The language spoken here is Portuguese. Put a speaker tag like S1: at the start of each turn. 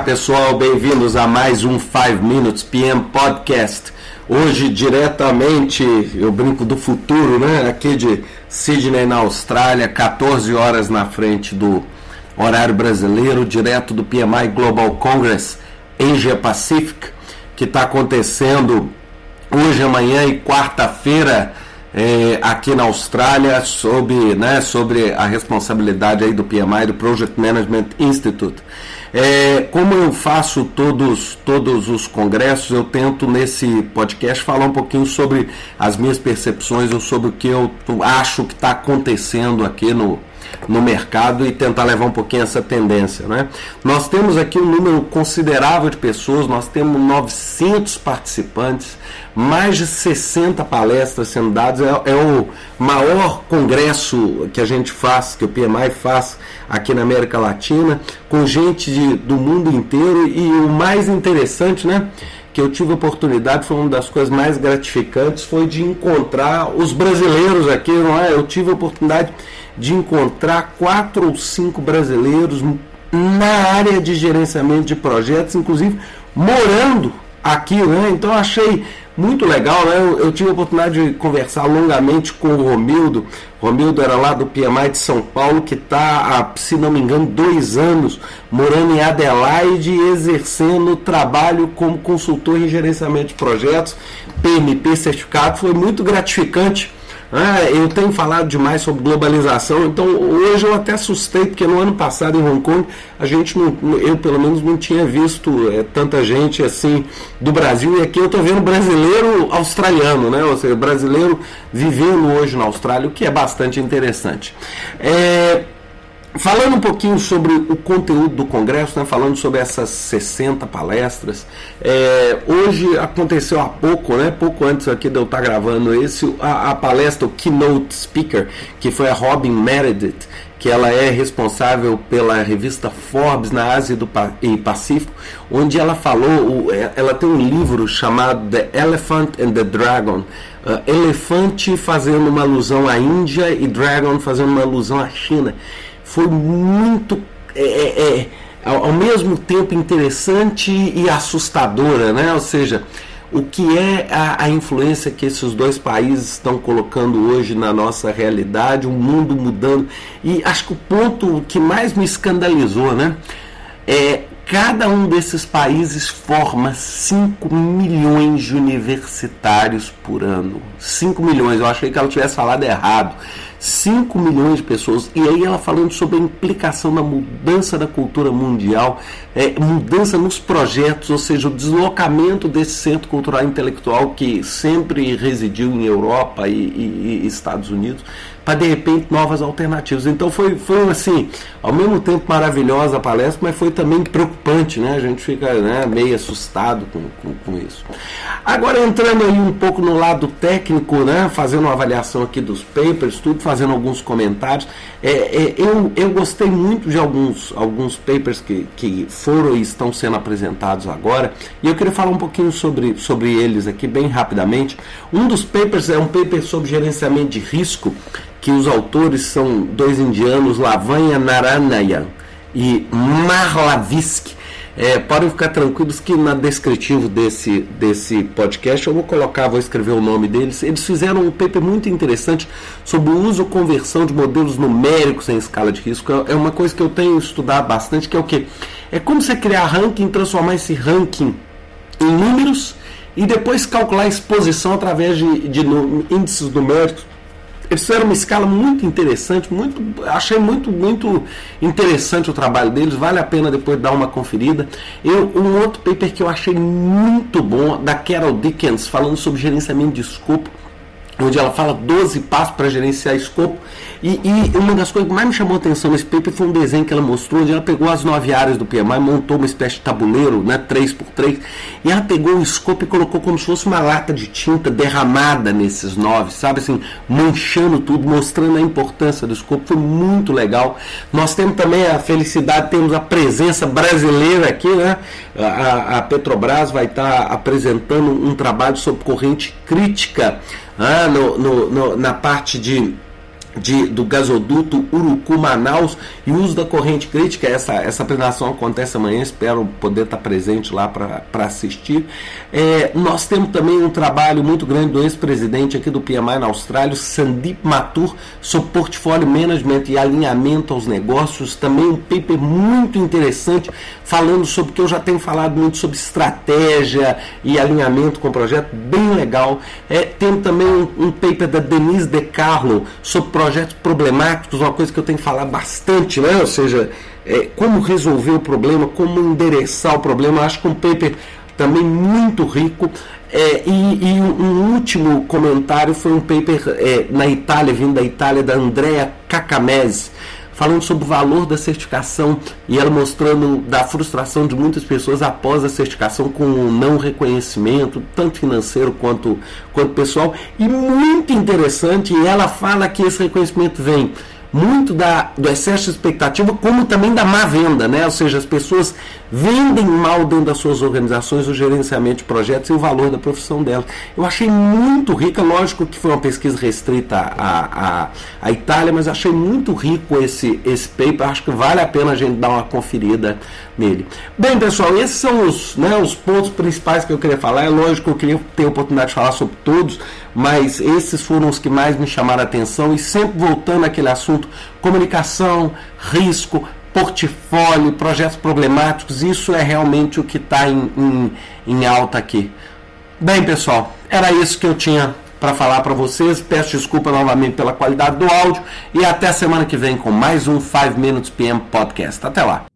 S1: Olá pessoal, bem-vindos a mais um 5 Minutes PM Podcast. Hoje diretamente, eu brinco do futuro, né? Aqui de Sydney, na Austrália, 14 horas na frente do horário brasileiro, direto do PMI Global Congress Asia Pacific, que está acontecendo hoje, amanhã e quarta-feira é, aqui na Austrália sobre, né, sobre a responsabilidade aí do PMI, do Project Management Institute. É, como eu faço todos, todos os congressos, eu tento nesse podcast falar um pouquinho sobre as minhas percepções ou sobre o que eu acho que está acontecendo aqui no, no mercado e tentar levar um pouquinho essa tendência. Né? Nós temos aqui um número considerável de pessoas, nós temos 900 participantes, mais de 60 palestras sendo dadas, é, é o maior congresso que a gente faz, que o PMI faz aqui na América Latina, com gente de, do mundo inteiro e o mais interessante, né? que eu tive oportunidade, foi uma das coisas mais gratificantes, foi de encontrar os brasileiros aqui, não é? Eu tive a oportunidade de encontrar quatro ou cinco brasileiros na área de gerenciamento de projetos, inclusive morando aqui, né? Então achei muito legal, né? Eu, eu, tive a oportunidade de conversar longamente com o Romildo. Romildo era lá do PMI de São Paulo, que está, se não me engano, dois anos morando em Adelaide, exercendo trabalho como consultor em gerenciamento de projetos, PMP certificado. Foi muito gratificante ah, eu tenho falado demais sobre globalização, então hoje eu até assustei, porque no ano passado em Hong Kong a gente não, eu pelo menos não tinha visto é, tanta gente assim do Brasil, e aqui eu estou vendo brasileiro australiano, né? Ou seja, brasileiro vivendo hoje na Austrália, o que é bastante interessante. É, Falando um pouquinho sobre o conteúdo do Congresso, né, falando sobre essas 60 palestras, é, hoje aconteceu há pouco, né, pouco antes aqui de eu estar gravando esse, a, a, palestra, o Keynote Speaker, que foi a Robin Meredith, que ela é responsável pela revista Forbes na Ásia do, e Pacífico, onde ela falou, é, ela tem um livro chamado The Elephant and the Dragon, elefante fazendo uma alusão à Índia e Dragon fazendo uma alusão à China foi muito é, é, é ao mesmo tempo interessante e assustadora, né? Ou seja, o que é a, a, influência que esses dois países estão colocando hoje na nossa realidade, o mundo mudando. E acho que o ponto que mais me escandalizou, né? É cada um desses países forma 5 milhões de universitários por ano. 5 milhões, eu achei que ela tivesse falado errado. 5 milhões de pessoas. E aí ela falando sobre a implicação da mudança da cultura mundial, é, mudança nos projetos, ou seja, o deslocamento desse centro cultural intelectual que sempre residiu em Europa e, e, e Estados Unidos para de repente novas alternativas. Então foi, foi assim, ao mesmo tempo maravilhosa a palestra, mas foi também preocupante, né? A gente fica né, meio assustado com, com, com, isso. Agora entrando aí um pouco no lado técnico, né? Fazendo uma avaliação aqui dos papers, tudo, fazendo alguns comentários. É, é, eu, eu gostei muito de alguns, alguns papers que, que foram e estão sendo apresentados agora, e eu queria falar um pouquinho sobre, sobre eles aqui bem rapidamente. Um dos papers é um paper sobre gerenciamento de risco que os autores são dois indianos, Lavanya Naranayan e Marlavisky. É, podem ficar tranquilos que na descritivo desse, desse podcast eu vou colocar, vou escrever o nome deles. Eles fizeram um paper muito interessante sobre o uso ou conversão de modelos numéricos em escala de risco. É uma coisa que eu tenho estudado bastante, que é o que? É como você criar ranking, transformar esse ranking em números e depois calcular a exposição através de, de índices numéricos eles fizeram uma escala muito interessante, muito, achei muito, muito interessante o trabalho deles, vale a pena depois dar uma conferida. Eu, um outro paper que eu achei muito bom, da Carol Dickens, falando sobre gerenciamento de escopo, onde ela fala 12 passos para gerenciar escopo. E, e, uma das coisas que mais me chamou a atenção nesse paper foi um desenho que ela mostrou, onde ela pegou as nove áreas do PMI, montou uma espécie de tabuleiro, né, 3x3, e ela pegou o escopo e colocou como se fosse uma lata de tinta derramada nesses nove, sabe assim, manchando tudo, mostrando a importância do escopo. Foi muito legal. Nós temos também a felicidade, temos a presença brasileira aqui, né? A, a Petrobras vai estar apresentando um trabalho sobre corrente crítica ah, no, no, no, na parte de de, do gasoduto Urucu-Manaus e uso da corrente crítica. Essa, essa apresentação acontece amanhã, espero poder estar presente lá para assistir. É, nós temos também um trabalho muito grande do ex-presidente aqui do PMI na Austrália, Sandeep Mathur, sobre portfólio management e alinhamento aos negócios. Também um paper muito interessante falando sobre o que eu já tenho falado muito sobre estratégia e alinhamento com o projeto, bem legal. É, tem também um, um paper da Denise De Carlo sobre projetos problemáticos, uma coisa que eu tenho que falar bastante, né? ou seja, é, como resolver o problema, como endereçar o problema. Eu acho que um paper também muito rico. É, e, e, um último comentário foi um paper é, na Itália, vindo da Itália, da Andrea Cacamese, falando sobre o valor da certificação e ela mostrando da frustração de muitas pessoas após a certificação com o não reconhecimento, tanto financeiro quanto, quanto pessoal. E muito interessante, ela fala que esse reconhecimento vem muito da, do excesso de expectativa, como também da má venda, né? Ou seja, as pessoas vendem mal dentro das suas organizações o gerenciamento de projetos e o valor da profissão delas. Eu achei muito rica, lógico que foi uma pesquisa restrita à, à, à Itália, mas achei muito rico esse, esse paper, acho que vale a pena a gente dar uma conferida nele. Bem, pessoal, esses são os, né, os pontos principais que eu queria falar. É lógico que eu queria ter a oportunidade de falar sobre todos, mas esses foram os que mais me chamaram a atenção e sempre voltando àquele assunto comunicação, risco, portfólio, projetos problemáticos, isso é realmente o que está em, em, em alta aqui. Bem, pessoal, era isso que eu tinha para falar para vocês. Peço desculpa novamente pela qualidade do áudio e até semana que vem com mais um 5 Minutes PM Podcast. Até lá.